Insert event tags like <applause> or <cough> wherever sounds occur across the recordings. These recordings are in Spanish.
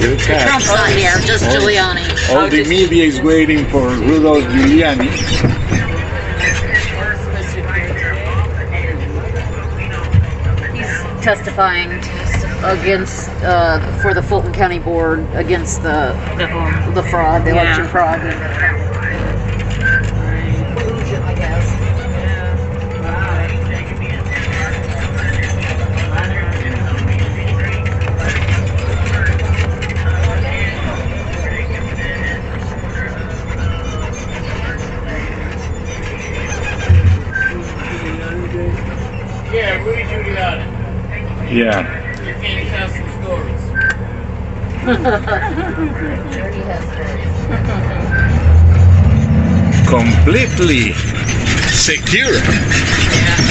Giuliani. Trump's not here, just Giuliani. All the media is waiting for Rudolph Giuliani. He's testifying against uh, for the Fulton County Board against the the fraud, the election fraud. Yeah. You can't stories. some stories. Completely secure. Yeah.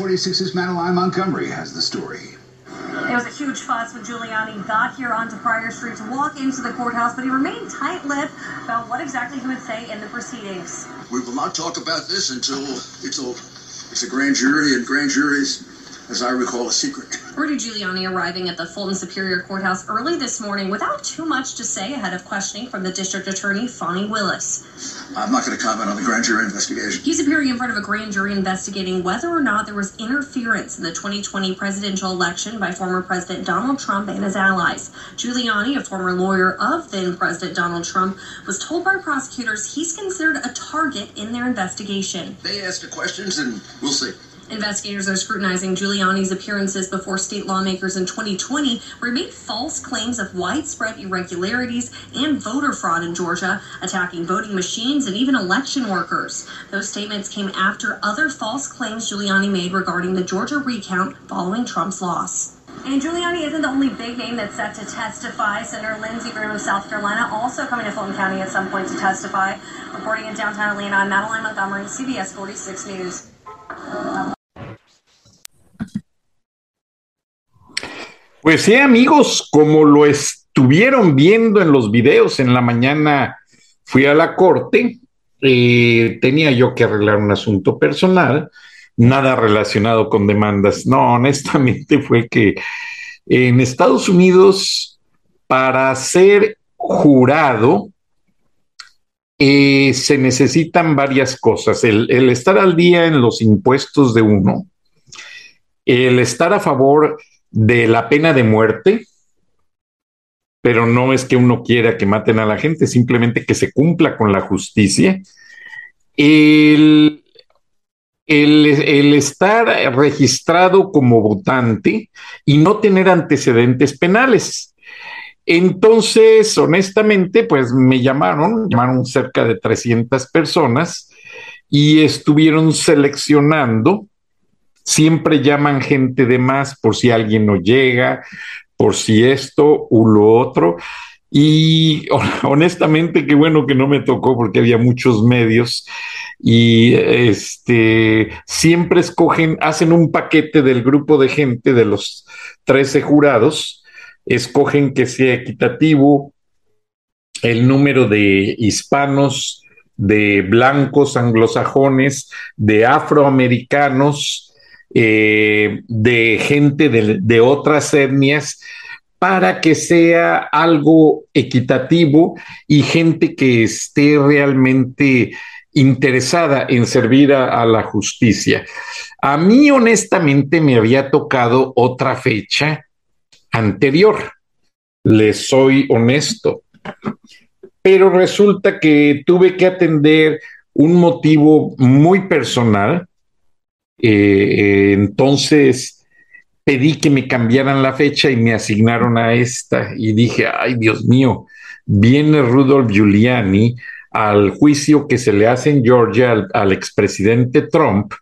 46's Madeline Montgomery has the story. There was a huge fuss when Giuliani got here onto Prior Street to walk into the courthouse, but he remained tight-lipped about what exactly he would say in the proceedings. We will not talk about this until it's over. It's a grand jury, and grand juries, as I recall, a secret. <laughs> Rudy Giuliani arriving at the Fulton Superior Courthouse early this morning without too much to say ahead of questioning from the district attorney, Fonnie Willis. I'm not going to comment on the grand jury investigation. He's appearing in front of a grand jury investigating whether or not there was interference in the 2020 presidential election by former President Donald Trump and his allies. Giuliani, a former lawyer of then President Donald Trump, was told by prosecutors he's considered a target in their investigation. They ask the questions, and we'll see. Investigators are scrutinizing Giuliani's appearances before state lawmakers in 2020, where he made false claims of widespread irregularities and voter fraud in Georgia, attacking voting machines and even election workers. Those statements came after other false claims Giuliani made regarding the Georgia recount following Trump's loss. And Giuliani isn't the only big name that's set to testify. Senator Lindsey Graham of South Carolina also coming to Fulton County at some point to testify. Reporting in downtown Atlanta, I'm Madeline Montgomery, CBS 46 News. Pues sí, amigos, como lo estuvieron viendo en los videos en la mañana, fui a la corte, eh, tenía yo que arreglar un asunto personal, nada relacionado con demandas. No, honestamente <laughs> fue que en Estados Unidos, para ser jurado, eh, se necesitan varias cosas. El, el estar al día en los impuestos de uno, el estar a favor de la pena de muerte, pero no es que uno quiera que maten a la gente, simplemente que se cumpla con la justicia. El, el, estar registrado como votante y no tener antecedentes penales. Entonces, honestamente, pues me llamaron, llamaron cerca de 300 personas y estuvieron seleccionando. Siempre llaman gente de más por si alguien no llega, por si esto u lo otro. Y <laughs> honestamente, qué bueno que no me tocó porque había muchos medios y este siempre escogen, hacen un paquete del grupo de gente de los 13 jurados, escogen que sea equitativo el número de hispanos, de blancos anglosajones, de afroamericanos, eh, de gente de, de otras etnias, para que sea algo equitativo y gente que esté realmente interesada en servir a, la justicia. A mí honestamente me había tocado otra fecha anterior, les soy honesto, pero resulta que tuve que atender un motivo muy personal, eh, entonces pedí que me cambiaran la fecha y me asignaron a esta. Y dije, ay Dios mío, viene Rudolf Giuliani al juicio que se le hace en Georgia al, expresidente Trump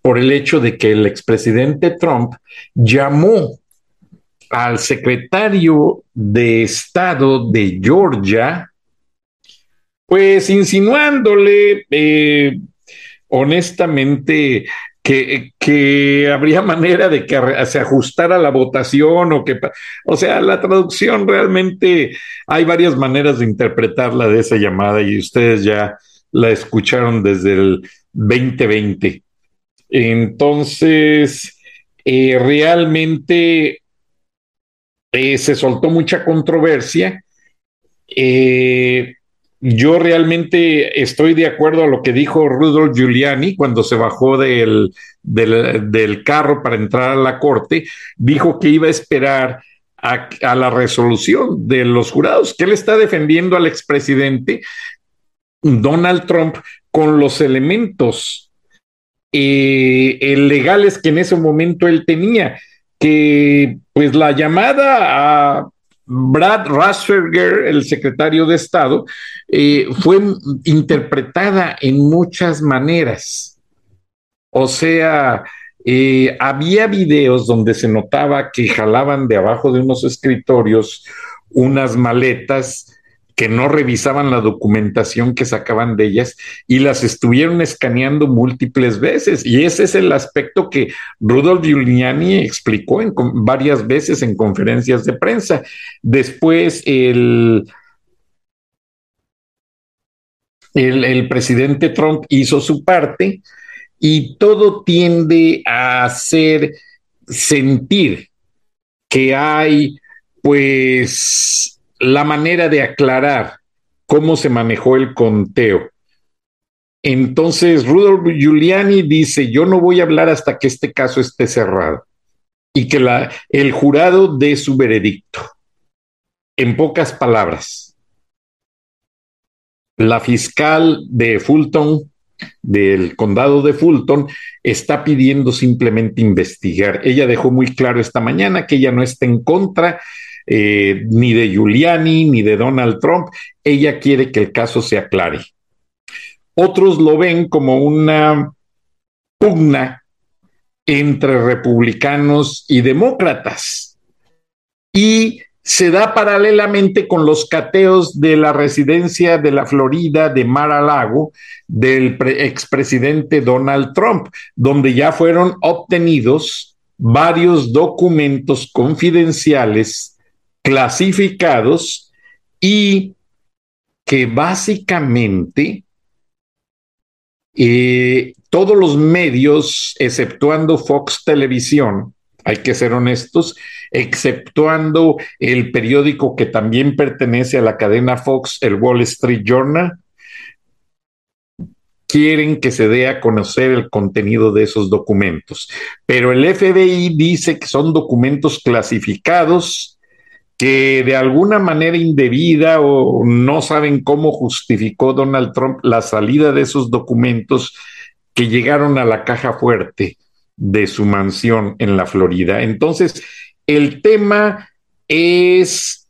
por el hecho de que el expresidente Trump llamó al secretario de Estado de Georgia, pues insinuándole eh, honestamente que, habría <laughs> manera de que se ajustara la votación o que, o sea, la traducción realmente hay varias maneras de interpretarla de esa llamada y ustedes ya la escucharon desde el 2020. Entonces, eh, realmente eh, se soltó mucha controversia. Eh, yo realmente estoy de acuerdo a lo que dijo Rudolf Giuliani cuando se bajó del, del, carro para entrar a la corte. Dijo que iba a esperar a, la resolución de los jurados, que él está defendiendo al expresidente Donald Trump con los elementos eh, legales que en ese momento él tenía, que pues la llamada a Brad Rasberger, el secretario de Estado, eh, fue interpretada en muchas maneras. O sea, eh, había videos donde se notaba que jalaban de abajo de unos escritorios unas maletas que no revisaban la documentación que sacaban de ellas y las estuvieron escaneando múltiples veces. Y ese es el aspecto que Rudolf Giuliani explicó en, varias veces en conferencias de prensa. Después, el, el, el presidente Trump hizo su parte y todo tiende a hacer sentir que hay pues la manera de aclarar cómo se manejó el conteo. Entonces, Rudolf Giuliani dice, yo no voy a hablar hasta que este caso esté cerrado y que la, el jurado dé su veredicto. En pocas palabras, la fiscal de Fulton, del condado de Fulton, está pidiendo simplemente investigar. Ella dejó muy claro esta mañana que ella no está en contra eh, ni de Giuliani, ni de Donald Trump. Ella quiere que el caso se aclare. Otros lo ven como una pugna entre republicanos y demócratas. Y se da paralelamente con los cateos de la residencia de la Florida de Mar a Lago del expresidente Donald Trump, donde ya fueron obtenidos varios documentos confidenciales clasificados y que básicamente eh, todos los medios, exceptuando Fox Televisión, hay que ser honestos, exceptuando el periódico que también pertenece a la cadena Fox, el Wall Street Journal, quieren que se dé a conocer el contenido de esos documentos. Pero el FBI dice que son documentos clasificados que de alguna manera indebida o no saben cómo justificó Donald Trump la salida de esos documentos que llegaron a la caja fuerte de su mansión en la Florida. Entonces, el tema es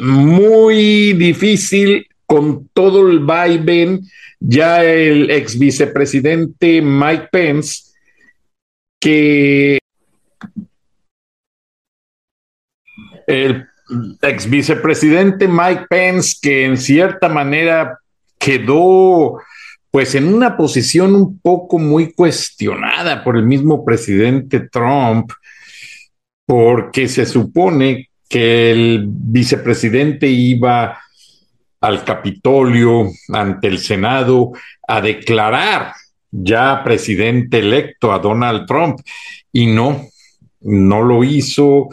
muy difícil con todo el vaivén. Ya el ex vicepresidente Mike Pence, que el ex vicepresidente Mike Pence, que en cierta manera quedó pues en una posición un poco muy cuestionada por el mismo presidente Trump, porque se supone que el vicepresidente iba al Capitolio ante el Senado a declarar ya presidente electo a Donald Trump y no, no lo hizo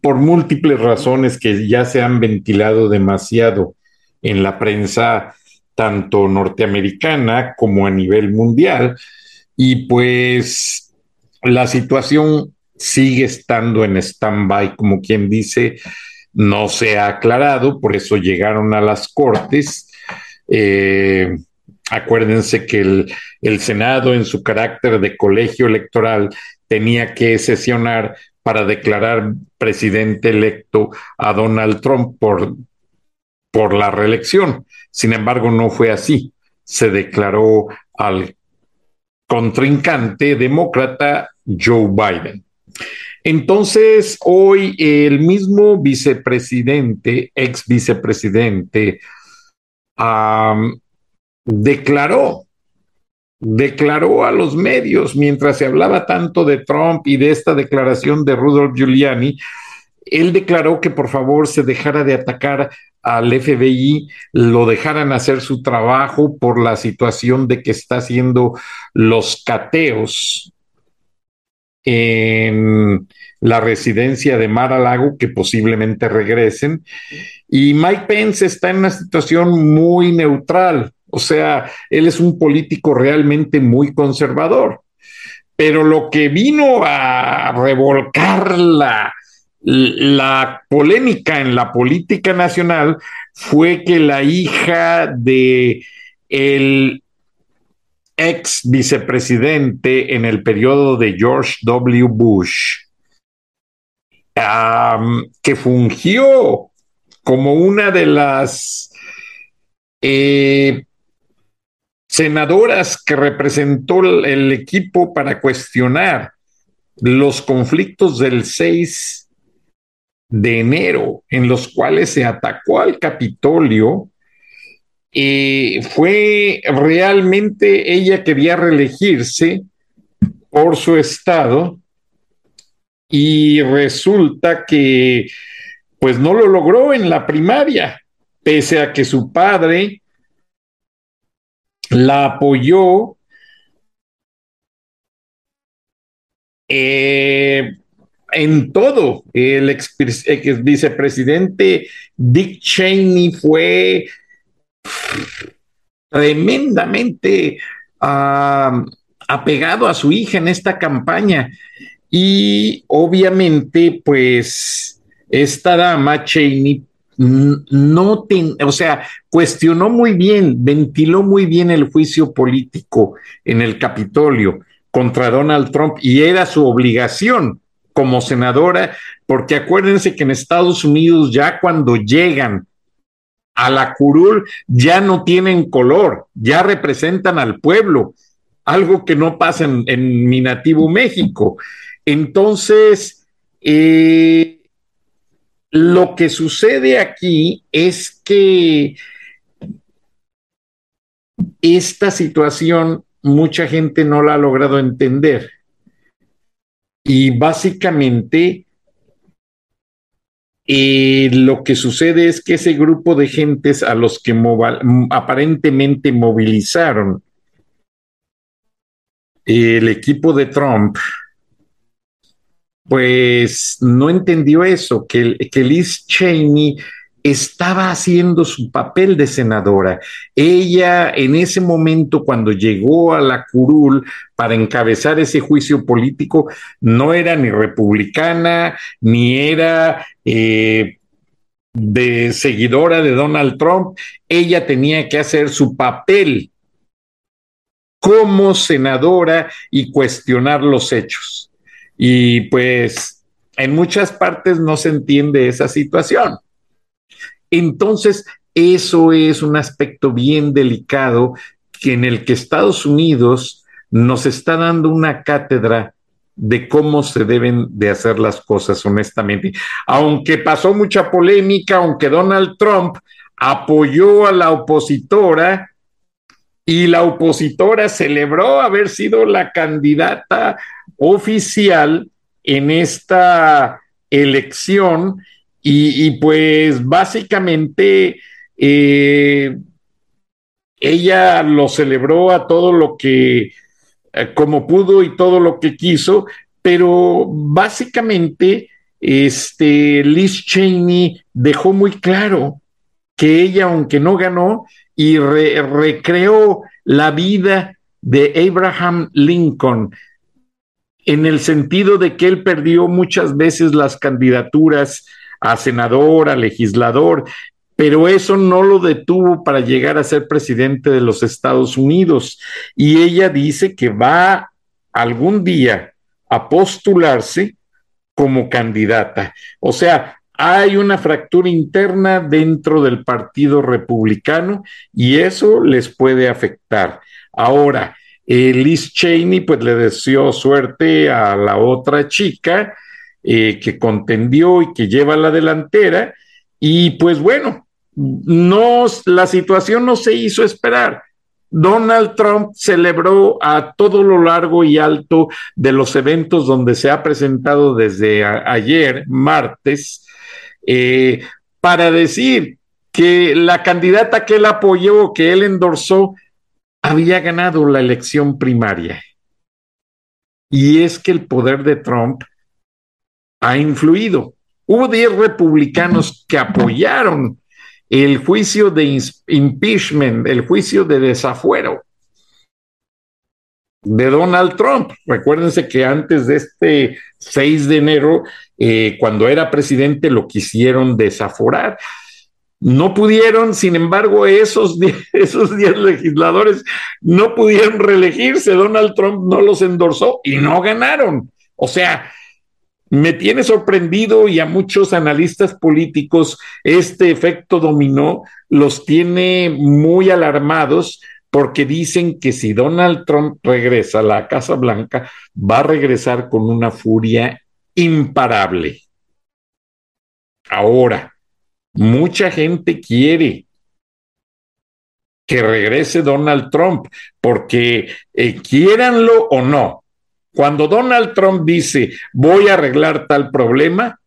por múltiples razones que ya se han ventilado demasiado en la prensa tanto norteamericana como a nivel mundial. Y pues la situación sigue estando en stand-by, como quien dice, no se ha aclarado, por eso llegaron a las cortes. Eh, acuérdense que el, el, Senado, en su carácter de colegio electoral, tenía que sesionar para declarar presidente electo a Donald Trump por, por la reelección. Sin embargo, no fue así. Se declaró al contrincante demócrata Joe Biden. Entonces, hoy el mismo vicepresidente, ex vicepresidente, declaró, declaró a los medios, mientras se hablaba tanto de Trump y de esta declaración de Rudolph Giuliani, él declaró que por favor se dejara de atacar al FBI, lo dejaran hacer su trabajo por la situación de que está haciendo los cateos en la residencia de Mar a Lago, que posiblemente regresen. Y Mike Pence está en una situación muy neutral, o sea, él es un político realmente muy conservador. Pero lo que vino a revolcar la, la polémica en la política nacional fue que la hija de el ex vicepresidente en el periodo de George W. Bush, que fungió como una de las eh, senadoras que representó el equipo para cuestionar los conflictos del 6 de enero, en los cuales se atacó al Capitolio eh, fue realmente ella quería reelegirse por su estado y resulta que pues no lo logró en la primaria, pese a que su padre la apoyó. Eh, en todo, el ex, vicepresidente Dick Cheney fue tremendamente apegado a su hija en esta campaña. Y obviamente, pues, esta dama, Cheney, no, o sea, cuestionó muy bien, ventiló muy bien el juicio político en el Capitolio contra Donald Trump y era su obligación como senadora, porque acuérdense que en Estados Unidos ya cuando llegan a la curul ya no tienen color, ya representan al pueblo, algo que no pasa en, mi nativo México. Entonces, eh, lo que sucede aquí es que esta situación mucha gente no la ha logrado entender. Y básicamente y lo que sucede es que ese grupo de gentes a los que aparentemente movilizaron el equipo de Trump, pues no entendió eso, que, que Liz Cheney estaba haciendo su papel de senadora. Ella en ese momento, cuando llegó a la curul para encabezar ese juicio político, no era ni republicana, ni era eh, de seguidora de Donald Trump. Ella tenía que hacer su papel como senadora y cuestionar los hechos. Y pues en muchas partes no se entiende esa situación. Entonces, eso es un aspecto bien delicado que en el que Estados Unidos nos está dando una cátedra de cómo se deben de hacer las cosas honestamente. Aunque pasó mucha polémica, aunque Donald Trump apoyó a la opositora y la opositora celebró haber sido la candidata oficial en esta elección y, pues básicamente eh, ella lo celebró a todo lo que, eh, como pudo y todo lo que quiso, pero básicamente este, Liz Cheney dejó muy claro que ella, aunque no ganó, y recreó la vida de Abraham Lincoln, en el sentido de que él perdió muchas veces las candidaturas a senador, a legislador, pero eso no lo detuvo para llegar a ser presidente de los Estados Unidos. Y ella dice que va algún día a postularse como candidata. O sea, hay una fractura interna dentro del Partido Republicano y eso les puede afectar. Ahora, eh, Liz Cheney pues le deseó suerte a la otra chica eh, que contendió y que lleva la delantera. Y pues bueno, no, la situación no se hizo esperar. Donald Trump celebró a todo lo largo y alto de los eventos donde se ha presentado desde ayer, martes, eh, para decir que la candidata que él apoyó, que él endorsó, había ganado la elección primaria. Y es que el poder de Trump ha influido. Hubo 10 republicanos que apoyaron el juicio de impeachment, el juicio de desafuero de Donald Trump. Recuérdense que antes de este 6 de enero, eh, cuando era presidente, lo quisieron desaforar. No pudieron, sin embargo, esos <laughs> esos 10 legisladores no pudieron reelegirse. Donald Trump no los endorsó y no ganaron. O sea, me tiene sorprendido y a muchos analistas políticos este efecto dominó los tiene muy alarmados porque dicen que si Donald Trump regresa a la Casa Blanca, va a regresar con una furia imparable. Ahora, mucha gente quiere que regrese Donald Trump, porque eh, quieranlo o no, cuando Donald Trump dice voy a arreglar tal problema,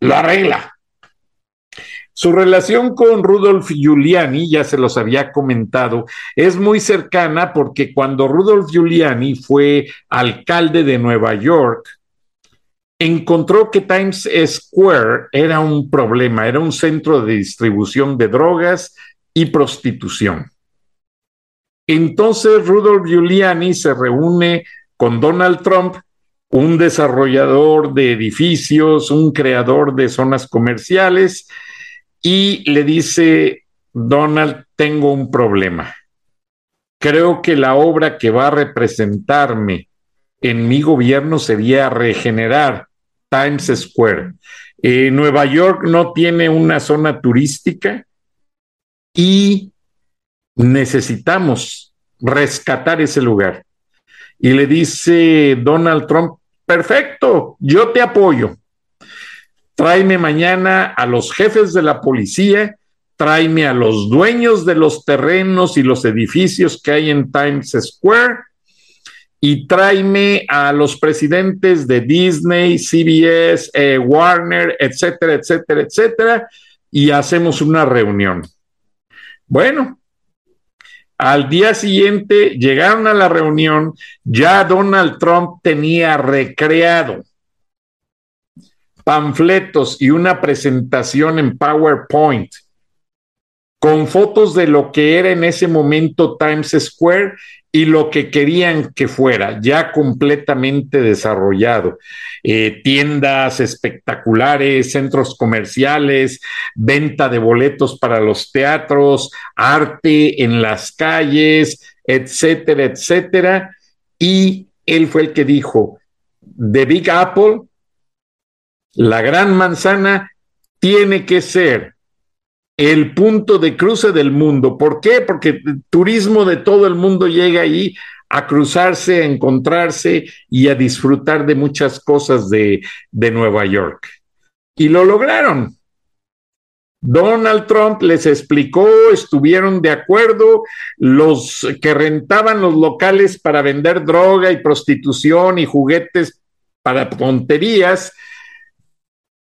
lo arregla. Su relación con Rudolf Giuliani, ya se los había comentado, es muy cercana porque cuando Rudolf Giuliani fue alcalde de Nueva York, encontró que Times Square era un problema, era un centro de distribución de drogas y prostitución. Entonces Rudolf Giuliani se reúne con Donald Trump, un desarrollador de edificios, un creador de zonas comerciales, y le dice, Donald, tengo un problema. Creo que la obra que va a representarme en mi gobierno sería regenerar Times Square. Eh, Nueva York no tiene una zona turística y necesitamos rescatar ese lugar y le dice Donald Trump, perfecto, yo te apoyo. Tráeme mañana a los jefes de la policía, tráeme a los dueños de los terrenos y los edificios que hay en Times Square y tráeme a los presidentes de Disney, CBS, eh, Warner, etcétera, etcétera, etcétera, y hacemos una reunión. Bueno, al día siguiente llegaron a la reunión, ya Donald Trump tenía recreado panfletos y una presentación en PowerPoint con fotos de lo que era en ese momento Times Square y lo que querían que fuera, ya completamente desarrollado. Eh, tiendas espectaculares, centros comerciales, venta de boletos para los teatros, arte en las calles, etcétera, etcétera. Y él fue el que dijo, The Big Apple, la gran manzana, tiene que ser el punto de cruce del mundo. ¿Por qué? Porque turismo de todo el mundo llega ahí a cruzarse, a encontrarse y a disfrutar de muchas cosas de, de Nueva York. Y lo lograron. Donald Trump les explicó, estuvieron de acuerdo, los que rentaban los locales para vender droga y prostitución y juguetes para tonterías,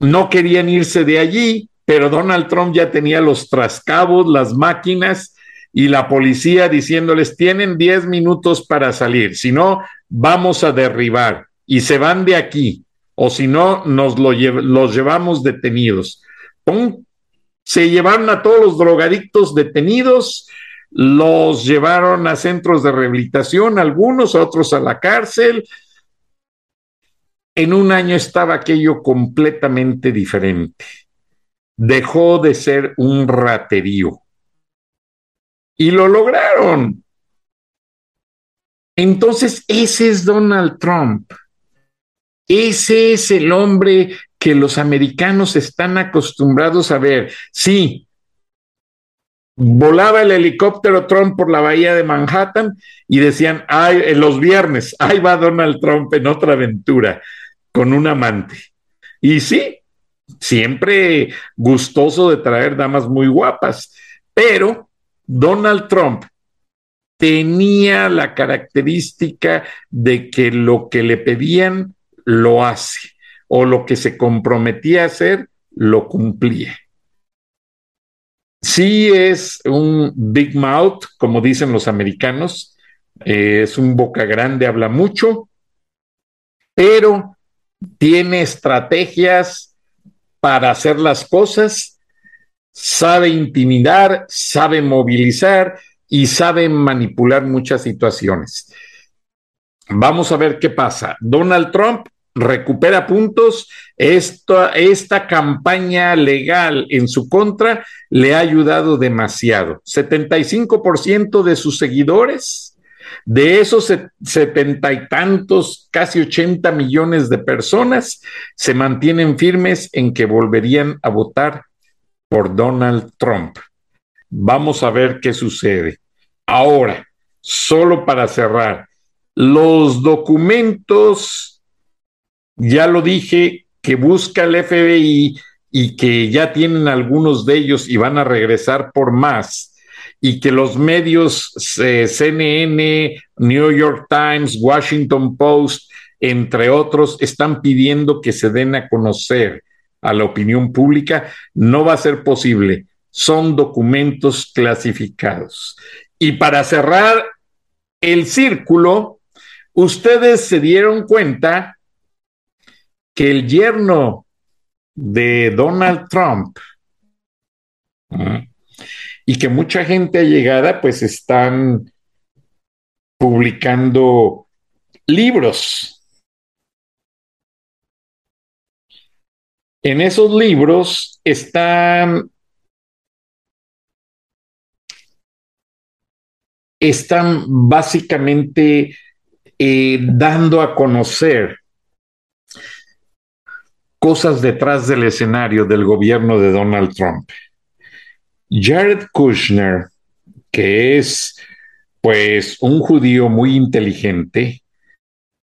no querían irse de allí, pero Donald Trump ya tenía los trascabos, las máquinas y la policía diciéndoles, tienen 10 minutos para salir, si no, vamos a derribar y se van de aquí, o si no, nos lo los llevamos detenidos. Se llevaron a todos los drogadictos detenidos, los llevaron a centros de rehabilitación, algunos, otros a la cárcel. En un año estaba aquello completamente diferente dejó de ser un raterío. Y lo lograron. Entonces, ese es Donald Trump. Ese es el hombre que los americanos están acostumbrados a ver. Sí, volaba el helicóptero Trump por la bahía de Manhattan y decían, ay, los viernes, ahí va Donald Trump en otra aventura con un amante. Y sí, siempre gustoso de traer damas muy guapas, pero Donald Trump tenía la característica de que lo que le pedían lo hace o lo que se comprometía a hacer lo cumplía. Sí es un big mouth, como dicen los americanos, eh, es un boca grande, habla mucho, pero tiene estrategias para hacer las cosas, sabe intimidar, sabe movilizar y sabe manipular muchas situaciones. Vamos a ver qué pasa. Donald Trump recupera puntos. Esta, esta campaña legal en su contra le ha ayudado demasiado. 75% de sus seguidores de esos setenta y tantos, casi ochenta millones de personas, se mantienen firmes en que volverían a votar por Donald Trump. Vamos a ver qué sucede. Ahora, solo para cerrar, los documentos, ya lo dije, que busca el FBI y que ya tienen algunos de ellos y van a regresar por más y que los medios eh, CNN, New York Times, Washington Post, entre otros, están pidiendo que se den a conocer a la opinión pública, no va a ser posible. Son documentos clasificados. Y para cerrar el círculo, ustedes se dieron cuenta que el yerno de Donald Trump, y que mucha gente allegada pues están publicando libros. En esos libros están están básicamente eh, dando a conocer cosas detrás del escenario del gobierno de Donald Trump. Jared Kushner, que es pues un judío muy inteligente,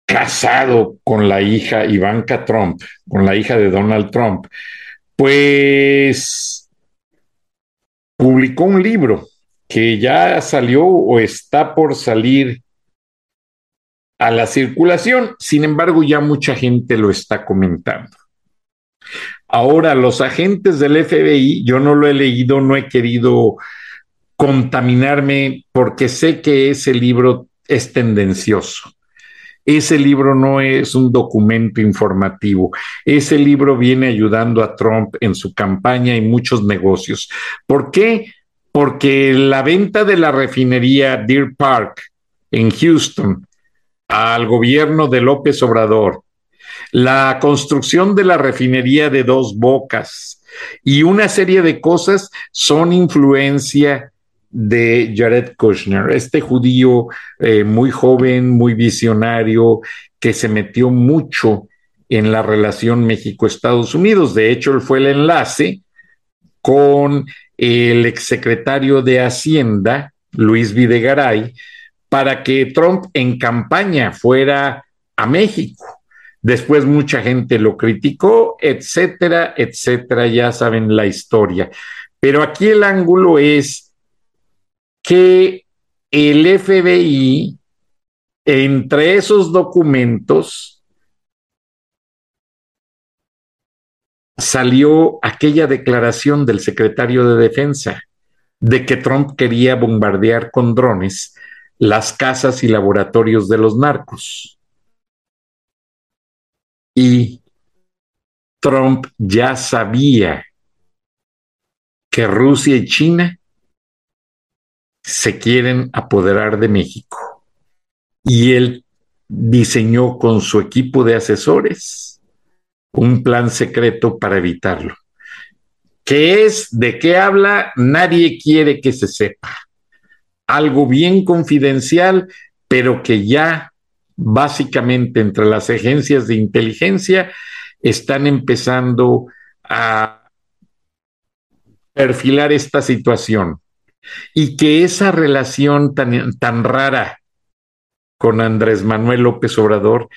casado con la hija Ivanka Trump, con la hija de Donald Trump, pues publicó un libro que ya salió o está por salir a la circulación, sin embargo ya mucha gente lo está comentando. Ahora, los agentes del FBI, yo no lo he leído, no he querido contaminarme porque sé que ese libro es tendencioso ese libro no es un documento informativo. Ese libro viene ayudando a Trump en su campaña y muchos negocios. ¿Por qué? Porque la venta de la refinería Deer Park en Houston al gobierno de López Obrador, la construcción de la refinería de Dos Bocas y una serie de cosas son influencia de Jared Kushner, este judío eh, muy joven, muy visionario, que se metió mucho en la relación México-Estados Unidos. De hecho, él fue el enlace con el exsecretario de Hacienda, Luis Videgaray, para que Trump en campaña fuera a México. Después mucha gente lo criticó, etcétera, etcétera, ya saben la historia. Pero aquí el ángulo es que el FBI, entre esos documentos, salió aquella declaración del secretario de Defensa de que Trump quería bombardear con drones las casas y laboratorios de los narcos. Y Trump ya sabía que Rusia y China se quieren apoderar de México. Y él diseñó con su equipo de asesores un plan secreto para evitarlo. ¿Qué es? ¿De qué habla? Nadie quiere que se sepa. Algo bien confidencial, pero que ya básicamente entre las agencias de inteligencia están empezando a perfilar esta situación. Y que esa relación tan, tan rara con Andrés Manuel López Obrador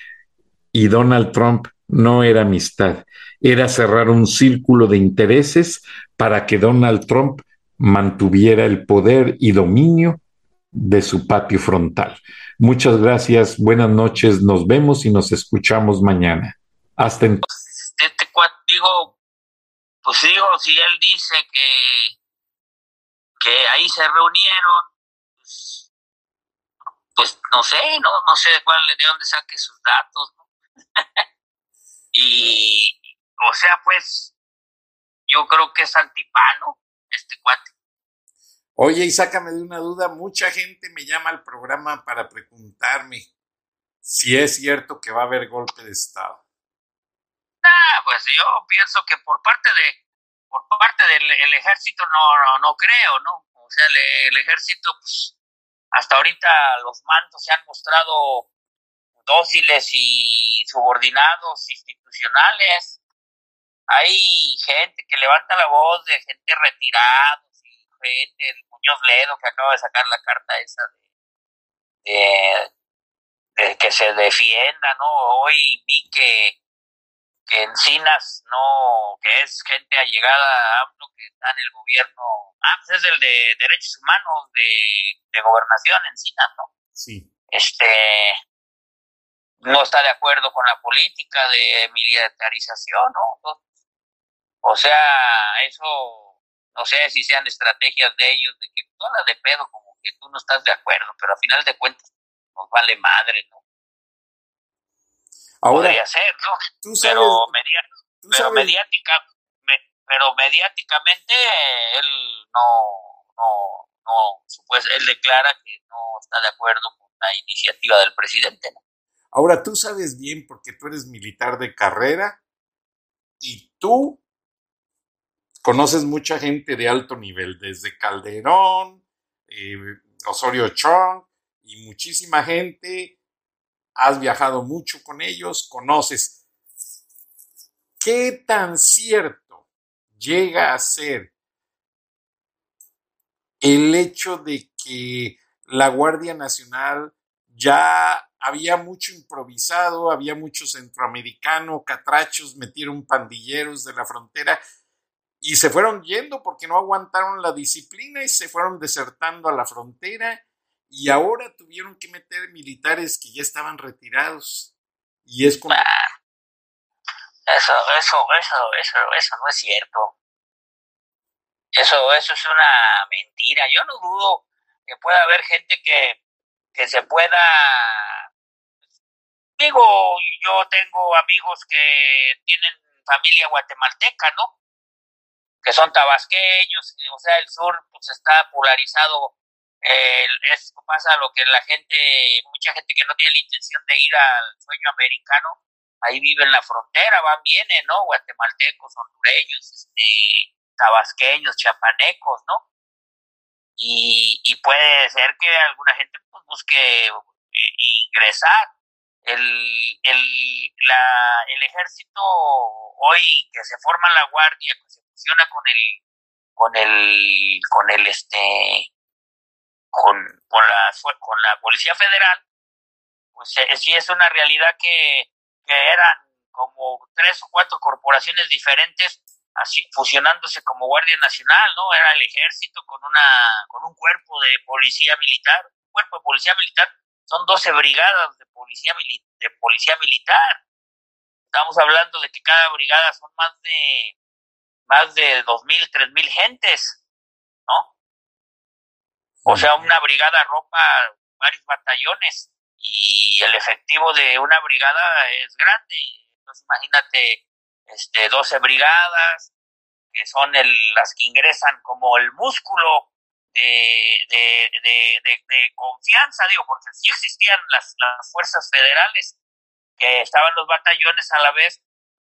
y Donald Trump no era amistad, era cerrar un círculo de intereses para que Donald Trump mantuviera el poder y dominio de su patio frontal. Muchas gracias, buenas noches, nos vemos y nos escuchamos mañana. Hasta entonces. Este digo, pues digo, si él dice que que ahí se reunieron, pues, pues, no sé, no, no sé de cuál, de dónde saque sus datos, <laughs> y, o sea, pues, yo creo que es antipano este cuate. Oye, y sácame de una duda, mucha gente me llama al programa para preguntarme si es cierto que va a haber golpe de Estado. Ah, pues yo pienso que por parte de, por parte del ejército no, no, creo, ¿no? O sea, el, ejército, pues, hasta ahorita los mandos se han mostrado dóciles y subordinados institucionales. Hay gente que levanta la voz de gente retirada, gente, Muñoz Ledo que acaba de sacar la carta esa de, de que se defienda, ¿no? Hoy vi que que Encinas no, que es gente allegada a que está en el gobierno, ah, pues es el de Derechos Humanos de, de Gobernación, Encinas, ¿no? Sí. Este, no está de acuerdo con la política de militarización, ¿no? o sea, eso, no sé si sean estrategias de ellos, de que tú hablas de pedo como que tú no estás de acuerdo, pero al final de cuentas nos vale madre, ¿no? Ahora, Podría ser, ¿no? pero, pero, mediática, pero mediáticamente él no, no, no, pues él declara que no está de acuerdo con la iniciativa del presidente. ¿no? Ahora, tú sabes bien porque tú eres militar de carrera y tú conoces mucha gente de alto nivel, desde Calderón, eh, Osorio Chong y muchísima gente has viajado mucho con ellos, conoces. ¿Qué tan cierto llega a ser el hecho de que la Guardia Nacional ya había mucho improvisado, había mucho centroamericano, catrachos, metieron pandilleros de la frontera y se fueron yendo porque no aguantaron la disciplina y se fueron desertando a la frontera y ahora tuvieron que meter militares que ya estaban retirados. Y es como... Ah, eso, eso, eso, eso, eso no es cierto. Eso, eso es una mentira. Yo no dudo que pueda haber gente que, que se pueda digo, yo tengo amigos que tienen familia guatemalteca, ¿no? Que son tabasqueños, o sea, el sur pues está polarizado. Eh, es, pasa lo que la gente, mucha gente que no tiene la intención de ir al sueño americano, ahí vive en la frontera, van, vienen, ¿no? Guatemaltecos, hondureños, este, tabasqueños, chapanecos, ¿no? Y, puede ser que alguna gente pues, busque eh, ingresar el, el, la, el ejército hoy que se forma la guardia, que se fusiona con el, con el, con el este, con, con la, con la Policía Federal, pues eh, sí es una realidad que, que eran como tres o cuatro corporaciones diferentes así fusionándose como Guardia Nacional, ¿no? Era el ejército con una con un cuerpo de policía militar, un cuerpo de policía militar son 12 brigadas de policía, de policía militar. Estamos hablando de que cada brigada son más de más de 2.000, 3.000 gentes, ¿no? O sea, una brigada ropa varios batallones y el efectivo de una brigada es grande. Entonces, imagínate, este, 12 brigadas, que son el, las que ingresan como el músculo de, de, de, confianza, digo, porque sí existían las, las fuerzas federales, que estaban los batallones a la vez,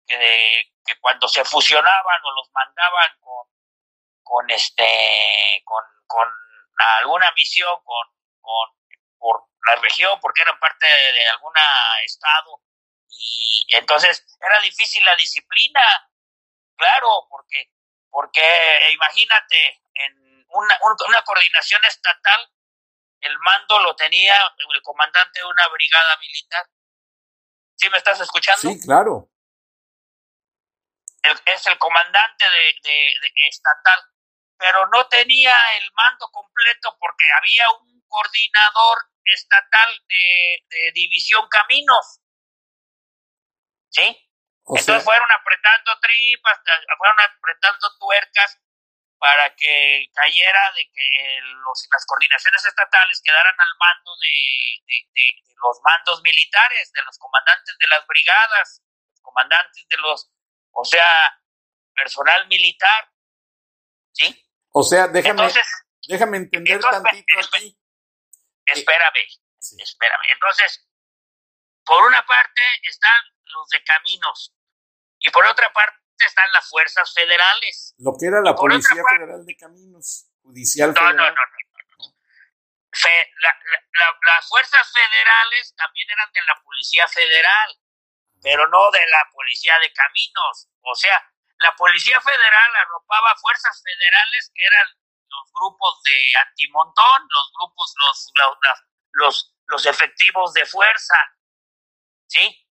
que, que cuando se fusionaban o los mandaban con, con este, con, con alguna misión, con, con, por la región, porque eran parte de, de algún estado, y entonces era difícil la disciplina, claro, porque, porque imagínate, en una, una coordinación estatal, el mando lo tenía el comandante de una brigada militar. ¿Sí me estás escuchando? Sí, claro. Es el comandante de, de, estatal, pero no tenía el mando completo porque había un coordinador estatal de, de división caminos. ¿Sí? Entonces fueron apretando tripas, fueron apretando tuercas para que cayera de que los, las coordinaciones estatales quedaran al mando de, de, los mandos militares, de los comandantes de las brigadas, comandantes de los, o sea, personal militar, ¿sí? O sea, déjame, déjame entender tantito aquí. Espérame, espérame. Entonces, por una parte están los de caminos y por otra parte están las fuerzas federales. Lo que era la Policía Federal de Caminos, Judicial no, No, no, no. las fuerzas federales también eran de la Policía Federal, pero no de la Policía de Caminos. O sea, la Policía Federal arropaba fuerzas federales que eran los grupos de antimontón, los grupos, los, los, los, efectivos de fuerza, ¿sí?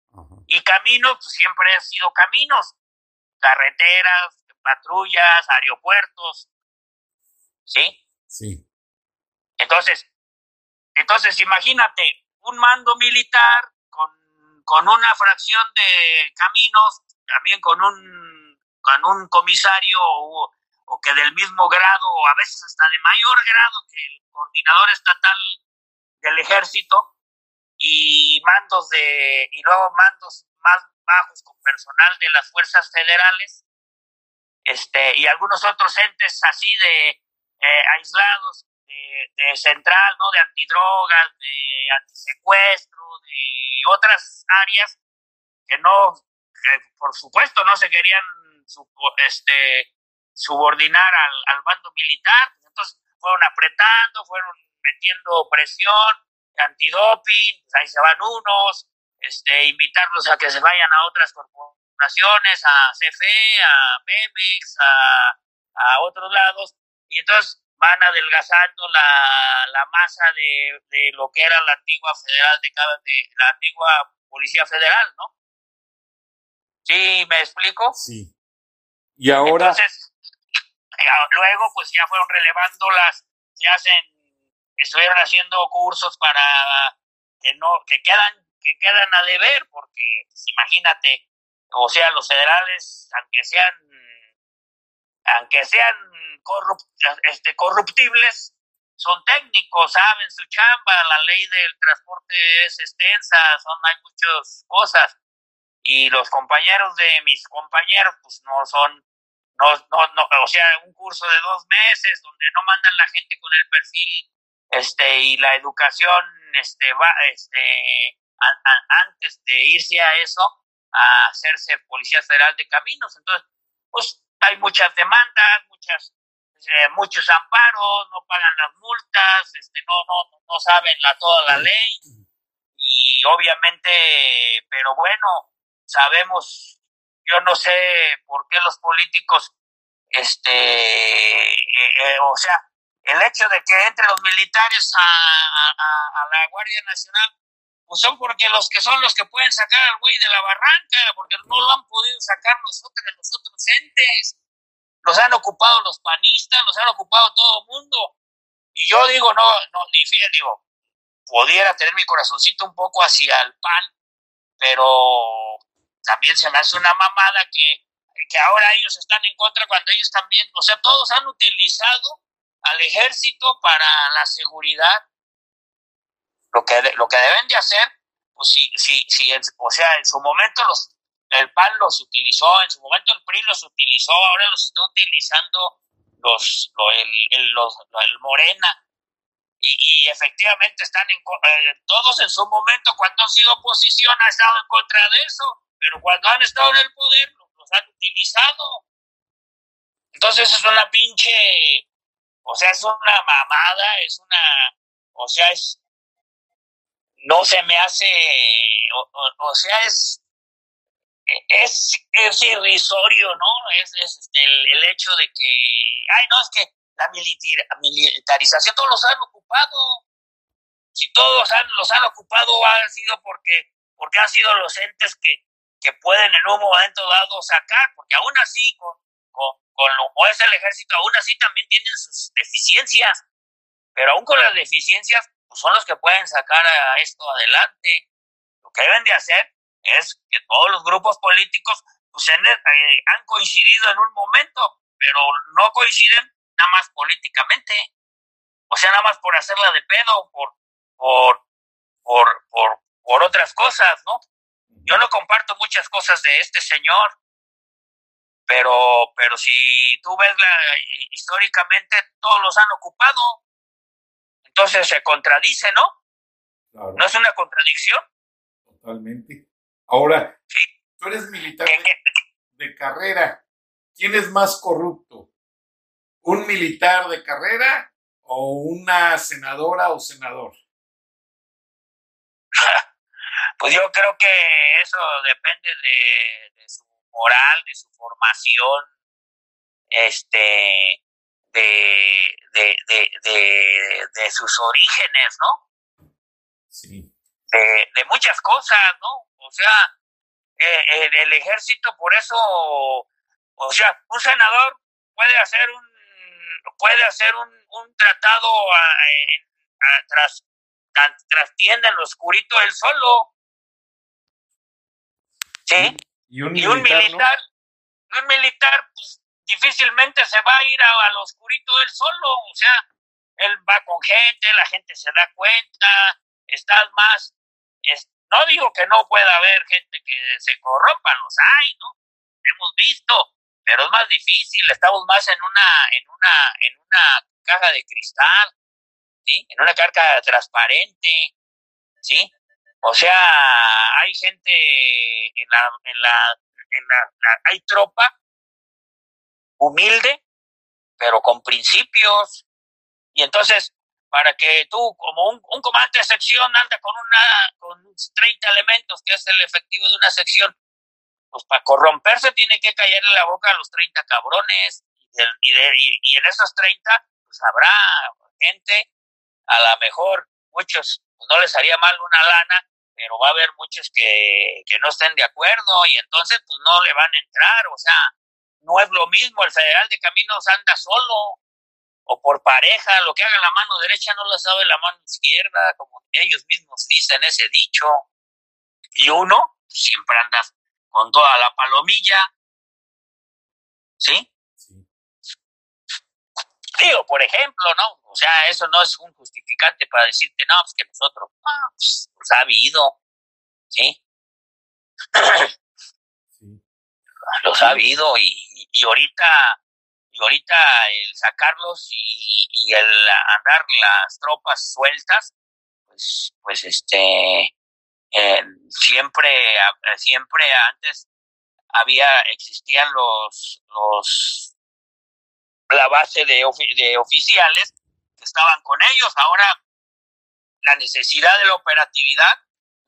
Y Caminos, pues siempre han sido Caminos carreteras, patrullas, aeropuertos, ¿sí? Sí. Entonces, entonces imagínate un mando militar con, una fracción de caminos, también con un, con un comisario o, o que del mismo grado o a veces hasta de mayor grado que el coordinador estatal del ejército y mandos de y luego mandos más bajos con personal de las fuerzas federales este y algunos otros entes así de eh, aislados de, central no de antidrogas de antisecuestro de otras áreas que no por supuesto no se querían este subordinar al, al bando militar. Entonces fueron apretando fueron metiendo presión antidoping pues ahí se van unos este, invitarlos a que se vayan a otras corporaciones, a CFE, a Pemex, a, a otros lados, y entonces van adelgazando la, la masa de, de, lo que era la antigua federal de, cada, de la antigua policía federal, ¿no? ¿Sí me explico? Sí. Y ahora. Entonces, luego, pues ya fueron relevando las, se hacen, estuvieron haciendo cursos para que no, que quedan que quedan a deber, porque pues, imagínate, o sea, los federales, aunque sean, aunque sean este, corruptibles, son técnicos, saben su chamba, la ley del transporte es extensa, son, hay muchas cosas. Y los compañeros de mis compañeros, pues no son, no, no, no, o sea, un curso de dos meses donde no mandan la gente con el perfil, este, y la educación, este, va, este, antes de irse a eso, a hacerse policía federal de caminos. Entonces, pues hay muchas demandas, muchas eh, muchos amparos, no pagan las multas, este, no, no, no saben la, toda la ley. Y obviamente, pero bueno, sabemos, yo no sé por qué los políticos, este, eh, eh, o sea, el hecho de que entre los militares a, a, la Guardia Nacional, pues son porque los que son los que pueden sacar al güey de la barranca, porque no lo han podido sacar los otros, los otros entes los han ocupado los panistas, los han ocupado todo el mundo. Y yo digo, no, no, digo, pudiera tener mi corazoncito un poco hacia el pan, pero también se me hace una mamada que, que ahora ellos están en contra cuando ellos también, o sea, todos han utilizado al ejército para la seguridad. Lo que, lo que deben de hacer, pues si, si, si, o sea, en su momento los, el PAN los utilizó, en su momento el PRI los utilizó, ahora los está utilizando los, el, los, el Morena. Y, efectivamente están en, eh, todos en su momento, cuando han sido oposición, han estado en contra de eso, pero cuando han estado en el poder, los, han utilizado. Entonces es una pinche, o sea, es una mamada, es una, o sea, es, no se me hace, o sea, es es, es irrisorio, ¿no? Es, es este, el, hecho de que, ay, no, es que la militarización, todos los han ocupado. Si todos han, los han ocupado, ha sido porque, porque han sido los entes que, que pueden en un momento dado sacar, porque aún así, con, con, con lo que es el ejército, aún así también tienen sus deficiencias, pero aún con las deficiencias, pues son los que pueden sacar a esto adelante. Lo que deben de hacer es que todos los grupos políticos pues, eh, han coincidido en un momento, pero no coinciden nada más políticamente. O sea, nada más por hacerla de pedo, por, por, por, por, por otras cosas, ¿no? Yo no comparto muchas cosas de este señor, pero, pero si tú ves la, históricamente, todos los han ocupado. Entonces se contradice, ¿no? ¿No es una contradicción? Totalmente. Ahora, tú eres militar de, carrera. ¿Quién es más corrupto? ¿Un militar de carrera o una senadora o senador? <laughs> Pues yo creo que eso depende de, su moral, de su formación, este, de, de, de, de sus orígenes, ¿no? Sí. De, de muchas cosas, ¿no? O sea, eh, el ejército, por eso, o sea, un senador puede hacer un puede hacer un, un tratado a, tras, trastienda en lo oscurito él solo. ¿Sí? Y un militar, un militar, pues, difícilmente se va a ir a, lo oscurito él solo, o sea, él va con gente, la gente se da cuenta, estás más, no digo que no pueda haber gente que se corrompa, los hay, ¿no? Hemos visto, pero es más difícil, estamos más en una, en una, en una caja de cristal, ¿sí? En una caja transparente, ¿sí? O sea, hay gente en la, en la, en la hay tropa humilde, pero con principios, y entonces para que tú, como un, comandante de sección, anda con una con 30 elementos, que es el efectivo de una sección, pues para corromperse tiene que callarle la boca a los 30 cabrones, y, y, en esos 30, pues habrá gente, a lo mejor muchos pues, no les haría mal una lana, pero va a haber muchos que, que no estén de acuerdo. Y entonces pues no le van a entrar, o sea, no es lo mismo, el federal de caminos anda solo, o por pareja, lo que haga la mano derecha no lo sabe la mano izquierda, como ellos mismos dicen ese dicho. Y uno siempre anda con toda la palomilla. ¿Sí? Digo, por ejemplo, ¿no? O sea, eso no es un justificante para decirte, no, pues que nosotros, ah, pues, pues, ha habido, ¿sí? <clears throat> Los ha habido y, y ahorita y ahorita el sacarlos y, y, el andar las tropas sueltas, pues, pues este, siempre, siempre antes había, existían los, los, la base de, de oficiales que estaban con ellos. Ahora la necesidad de la operatividad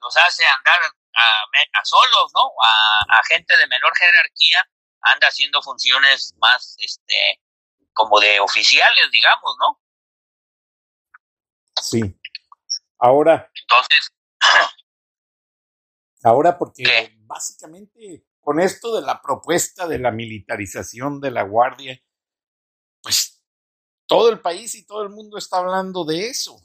nos hace andar a, a solos, ¿no? A, a gente de menor jerarquía anda haciendo funciones más, este, como de oficiales, digamos, ¿no? Sí. Ahora. Entonces. <clears throat> ahora porque básicamente con esto de la propuesta de la militarización de la Guardia, pues todo el país y todo el mundo está hablando de eso.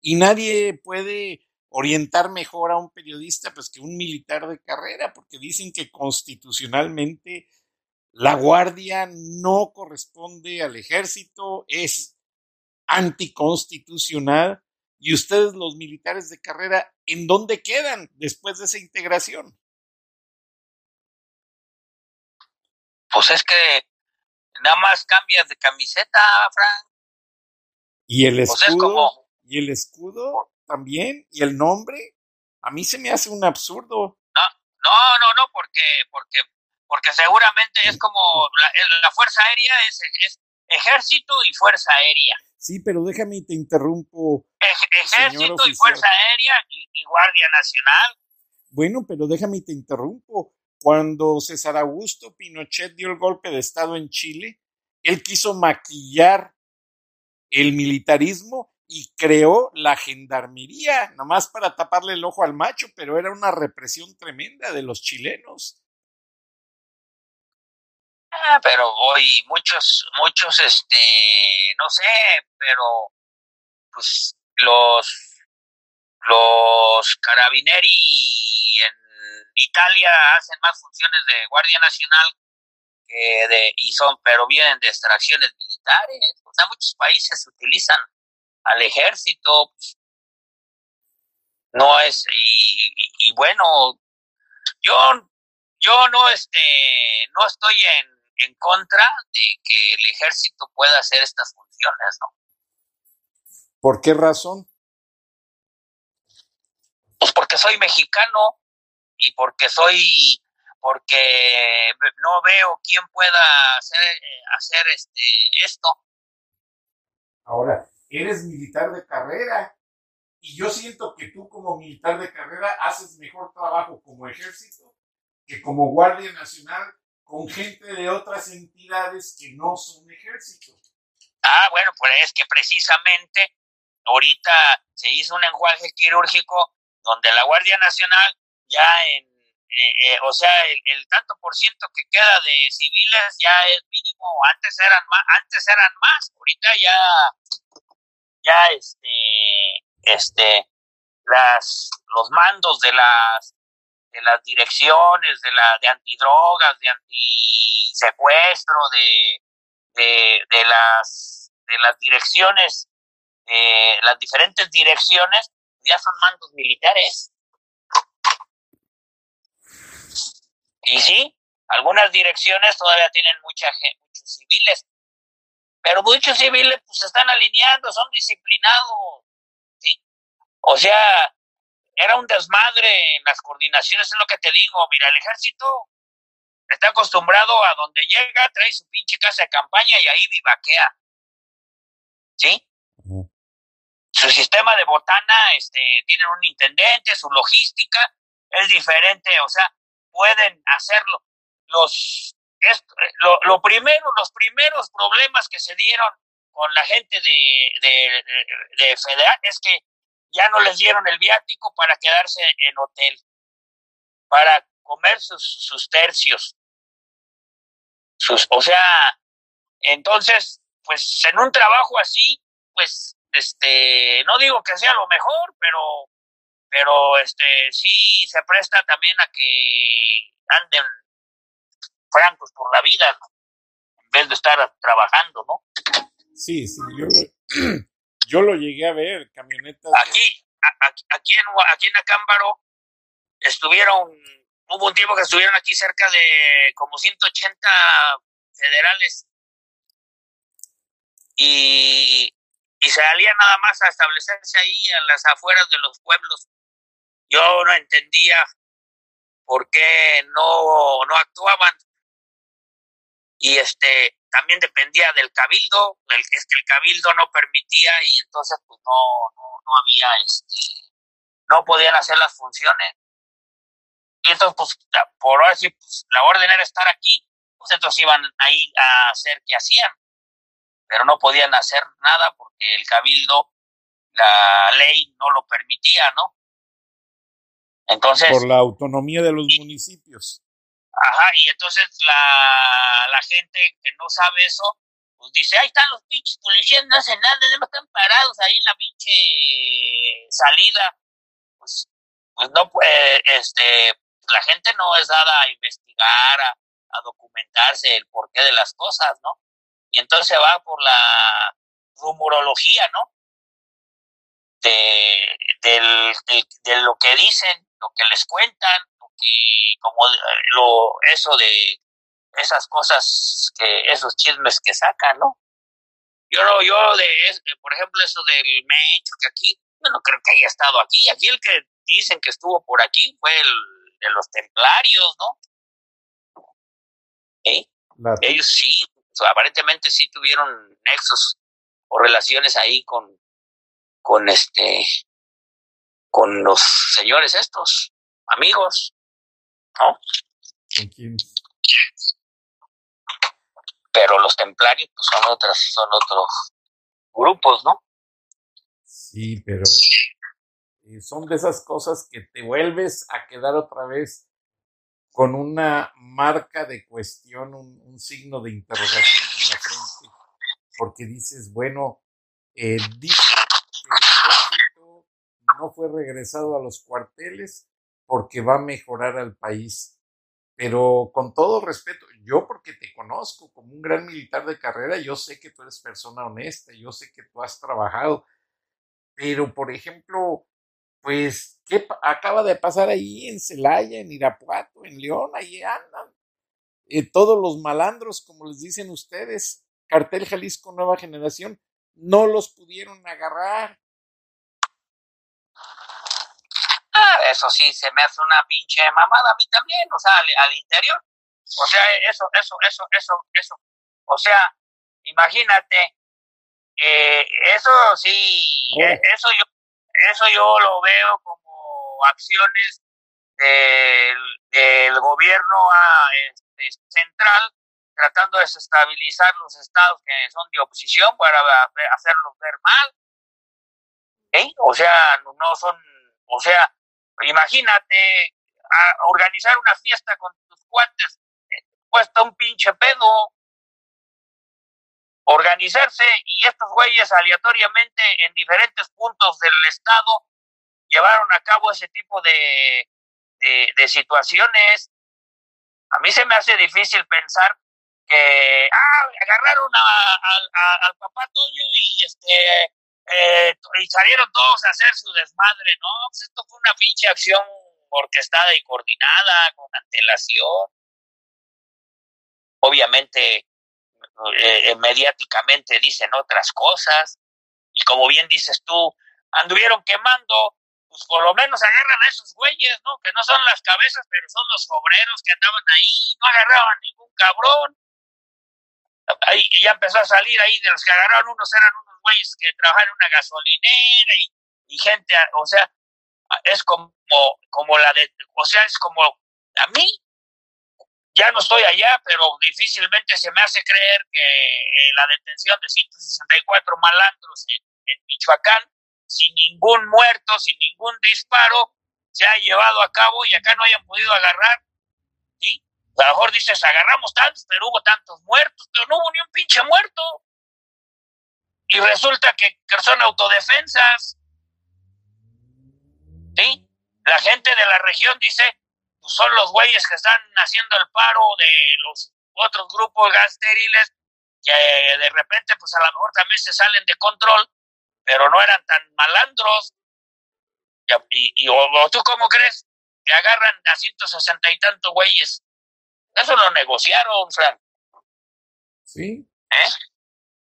Y nadie puede orientar mejor a un periodista pues que un militar de carrera, porque dicen que constitucionalmente la guardia no corresponde al ejército, es anticonstitucional. Y ustedes, los militares de carrera, ¿en dónde quedan después de esa integración? Pues es que nada más cambias de camiseta, Frank. Y el escudo, y el escudo también, y el nombre, a mí se me hace un absurdo. No, no, no, no, porque, porque, porque seguramente es como la, la Fuerza Aérea es, es, ejército y Fuerza Aérea. Sí, pero déjame te interrumpo. ejército y Fuerza Aérea y, y, Guardia Nacional. Bueno, pero déjame te interrumpo. Cuando César Augusto Pinochet dio el golpe de Estado en Chile, él quiso maquillar el militarismo y creó la gendarmería, nomás para taparle el ojo al macho, pero era una represión tremenda de los chilenos. Ah, pero hoy muchos, muchos, este, no sé, pero pues los, los carabineri en Italia hacen más funciones de Guardia Nacional que de, y son, pero vienen de extracciones militares. O sea, muchos países utilizan al ejército. Pues, no es, y, y, bueno, yo, yo no, este, no estoy en, en contra de que el ejército pueda hacer estas funciones, ¿no? ¿Por qué razón? Pues porque soy mexicano y porque soy porque no veo quién pueda hacer, hacer este esto. Ahora, eres militar de carrera y yo siento que tú como militar de carrera haces mejor trabajo como ejército que como Guardia Nacional con gente de otras entidades que no son ejército. Ah, bueno, pues es que precisamente ahorita se hizo un enjuague quirúrgico donde la Guardia Nacional ya en, eh, eh, o sea, el, el, tanto por ciento que queda de civiles ya es mínimo, antes eran más, antes eran más, ahorita ya ya este, este, las, los mandos de las, de las direcciones, de la, de antidrogas, de antisecuestro, de, de, las, de las direcciones, de las diferentes direcciones, ya son mandos militares. Y sí, algunas direcciones todavía tienen mucha gente, muchos civiles, pero muchos civiles pues se están alineando, son disciplinados, ¿sí? O sea, era un desmadre en las coordinaciones, es lo que te digo, mira, el ejército está acostumbrado a donde llega, trae su pinche casa de campaña y ahí vivaquea, ¿sí? Su sistema de botana, este, tienen un intendente, su logística es diferente, o sea, pueden hacerlo. Los es, lo, primero, los primeros problemas que se dieron con la gente de, de, de, Federal es que ya no les dieron el viático para quedarse en hotel, para comer sus, sus tercios. O sea, entonces, pues en un trabajo así, pues, este, no digo que sea lo mejor, pero, pero, este, sí se presta también a que anden francos por la vida, en vez de estar trabajando, ¿no? Sí, sí, yo lo, <clears throat> yo lo llegué a ver, camionetas. Aquí, a- aquí, aquí en, aquí en Acámbaro estuvieron, hubo un tiempo que estuvieron aquí cerca de como 180 federales y, y salía nada más a establecerse ahí en las afueras de los pueblos. Yo no entendía por qué no, no actuaban y este también dependía del cabildo, el, es que el cabildo no permitía y entonces pues no, no, no había este, no podían hacer las funciones. Y entonces pues por ahora sí, pues, la orden era estar aquí, pues entonces iban ahí a hacer que hacían, pero no podían hacer nada porque el cabildo, la ley no lo permitía, ¿no? Entonces, por la autonomía de los municipios. Ajá, y entonces la, la gente que no sabe eso, pues dice, ahí están los pinches policías, no hacen nada, nada más están parados ahí en la pinche salida. Pues, pues no, pues, este, la gente no es dada a investigar, a, a documentarse el porqué de las cosas, ¿no? Y entonces va por la rumorología, ¿no? De, del, de lo que dicen, lo que les cuentan, que, como lo, eso de esas cosas que, esos chismes que sacan, ¿no? Yo no, yo de, eh, por ejemplo, eso del Mencho, que aquí, yo no creo que haya estado aquí. Aquí el que dicen que estuvo por aquí fue el de los templarios, ¿no? ¿Eh? Ellos sí, aparentemente sí tuvieron nexos o relaciones ahí con, con este, con los señores estos, amigos, ¿no? ¿con quién? Pero los templarios pues, son otras, son otros grupos, ¿no? Sí, pero eh, son de esas cosas que te vuelves a quedar otra vez con una marca de cuestión, un, un signo de interrogación en la frente, porque dices, bueno, eh, dice que el ejército no fue regresado a los cuarteles porque va a mejorar al país. Pero con todo respeto, yo porque te conozco como un gran militar de carrera, yo sé que tú eres persona honesta, yo sé que tú has trabajado, pero por ejemplo, pues, ¿qué acaba de pasar ahí en Celaya, en Irapuato, en León? Ahí andan. Eh, todos los malandros, como les dicen ustedes, cartel Jalisco Nueva Generación, no los pudieron agarrar. Ah, eso sí, se me hace una pinche mamada a mí también, o sea, al, al interior. O sea, eso, eso, eso, eso, eso. O sea, imagínate, eh, eso sí, Ahora. eh, eso yo, eso yo lo veo como acciones del, del gobierno ah, este, central tratando de desestabilizar los estados que son de oposición para hacerlos ver mal. ¿eh? O sea, no son, o sea, imagínate a- organizar una fiesta con tus cuates, eh, cuesta un pinche pedo organizarse y estos güeyes aleatoriamente en diferentes puntos del estado llevaron a cabo ese tipo de, de, situaciones. A mí se me hace difícil pensar que ah, agarraron a- al- a- al papá Toño y este eh, y salieron todos a hacer su desmadre, ¿no? Pues esto fue una pinche acción orquestada y coordinada, con antelación. Obviamente, eh, eh, mediáticamente dicen otras cosas, y como bien dices tú, anduvieron quemando, pues por lo menos agarran a esos güeyes, ¿no? Que no son las cabezas, pero son los obreros que andaban ahí, no agarraban ningún cabrón. Ahí, ya empezó a salir ahí, de los que agarraron unos eran unos güeyes que trabajaban en una gasolinera y, gente, o sea, es como, como la de, o sea, es como, a mí, ya no estoy allá, pero difícilmente se me hace creer que eh, la detención de 164 malandros en, Michoacán, sin ningún muerto, sin ningún disparo, se ha llevado a cabo y acá no hayan podido agarrar. A lo mejor dices, agarramos tantos, pero hubo tantos muertos, pero no hubo ni un pinche muerto. Y resulta que, son autodefensas, ¿sí? La gente de la región dice, pues son los güeyes que están haciendo el paro de los otros grupos gastériles que de repente pues a lo mejor también se salen de control, pero no eran tan malandros. Y, y o, tú cómo crees que agarran a 160 y tantos güeyes. Eso lo negociaron, Frank. Sí. ¿Eh?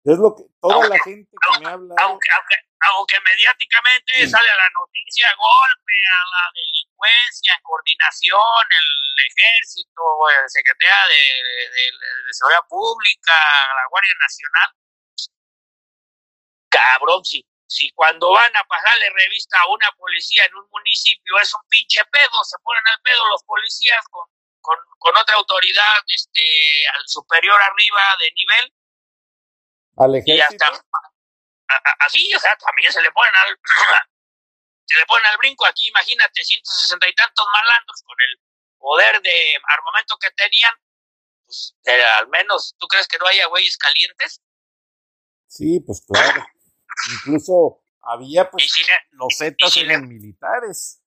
Es lo que toda Aunque- la gente que me habla. Aunque, aunque, aunque mediáticamente sale la noticia, golpe a la delincuencia, en coordinación, el ejército, el secretario de, de- de Seguridad Pública, la Guardia Nacional. Cabrón, si, si cuando van a pasarle revista a una policía en un municipio es un pinche pedo, se ponen al pedo los policías con, con, con otra autoridad este, superior arriba de nivel Al y ejército. hasta a- a- así, o sea, también se le ponen al <clears throat> se le ponen al brinco aquí, imagínate, 160 y tantos malandros con el poder de armamento que tenían, pues eh, al menos, ¿tú crees que no haya güeyes calientes? Sí, pues claro. <clears throat> Incluso había, Y pues, si, los Zetas si le- eran militares.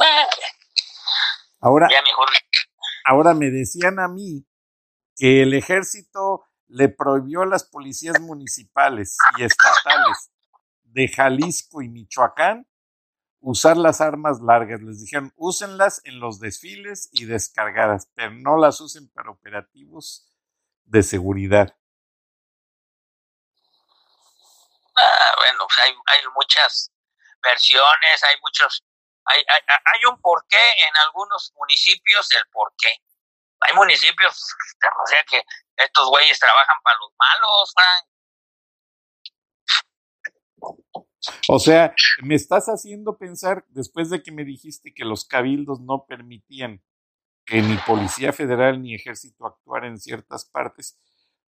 eh, Ahora, ya mejor, ahora me decían a mí que el ejército le prohibió a las policías municipales y estatales de Jalisco y Michoacán usar las armas largas. Les dijeron, úsenlas en los desfiles y descargadas, pero no las usen para operativos de seguridad. ah, bueno, pues hay, muchas versiones, hay muchos, hay, hay, hay un porqué en algunos municipios, el porqué. Hay municipios, o sea que estos güeyes trabajan para los malos, Frank. O sea, me estás haciendo pensar, después de que me dijiste que los cabildos no permitían que ni Policía Federal ni Ejército actuara en ciertas partes,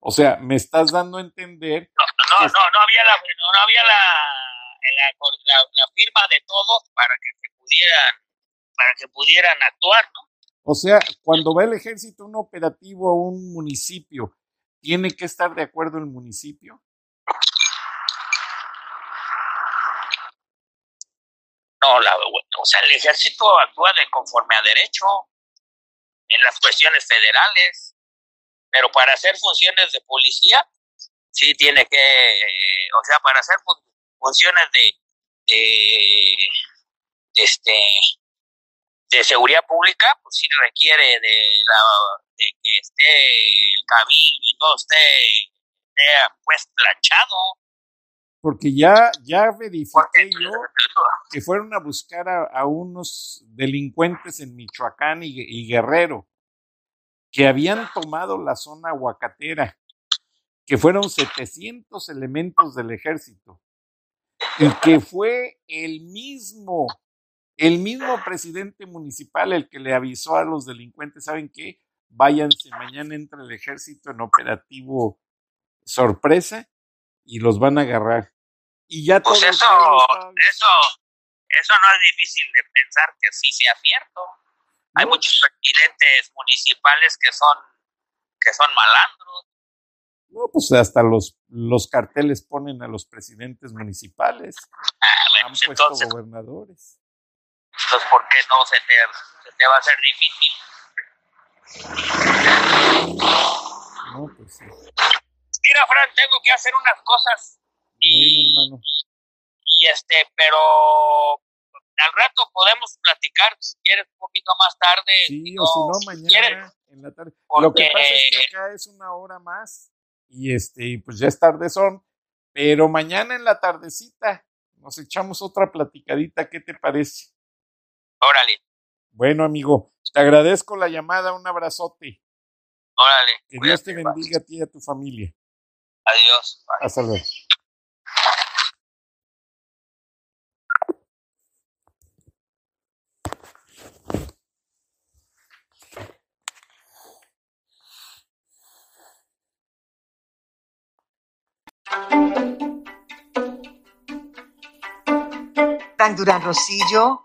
o sea, me estás dando a entender, No, no, no había la, no, no había la, la, la- la firma de todos para que se pudieran, para que pudieran actuar, ¿no? O sea, cuando va el ejército un operativo a un municipio, ¿tiene que estar de acuerdo el municipio? No, la, o sea, el ejército actúa de conforme a derecho en las cuestiones federales, pero para hacer funciones de policía, sí tiene que, o sea, para hacer fun- funciones de, de, este, de seguridad pública, pues sí requiere de, la, de que esté el cabildo y todo esté, esté pues planchado. Porque ya, ya verifiqué yo <laughs> que fueron a buscar a, a unos delincuentes en Michoacán y, y Guerrero, que habían tomado la zona aguacatera, que fueron 700 elementos del ejército, y que fue el mismo, el mismo presidente municipal el que le avisó a los delincuentes, ¿saben qué? Váyanse, mañana entra el ejército en operativo sorpresa y los van a agarrar. Y ya Pues todo eso, eso, eso no es difícil de pensar que sí sea cierto. Hay No. muchos presidentes municipales que son, que son malandros. No, pues hasta los, los carteles ponen a los presidentes municipales. Ah, bueno, Han pues puesto entonces, gobernadores. Entonces, ¿por qué no se te, se te va a hacer difícil? No, pues sí. Mira, Fran, tengo que hacer unas cosas y, hermano. y este, pero al rato podemos platicar si quieres un poquito más tarde. Sí, no, o si no, mañana en la tarde. Lo que pasa es que acá es una hora más y este, pues ya es tarde son, pero mañana en la tardecita nos echamos otra platicadita, ¿qué te parece? Órale, Bueno, amigo, te agradezco la llamada, un abrazote. órale. Que Dios te bendiga a ti y a tu familia. Adiós. bye. Hasta luego. Durán Rosillo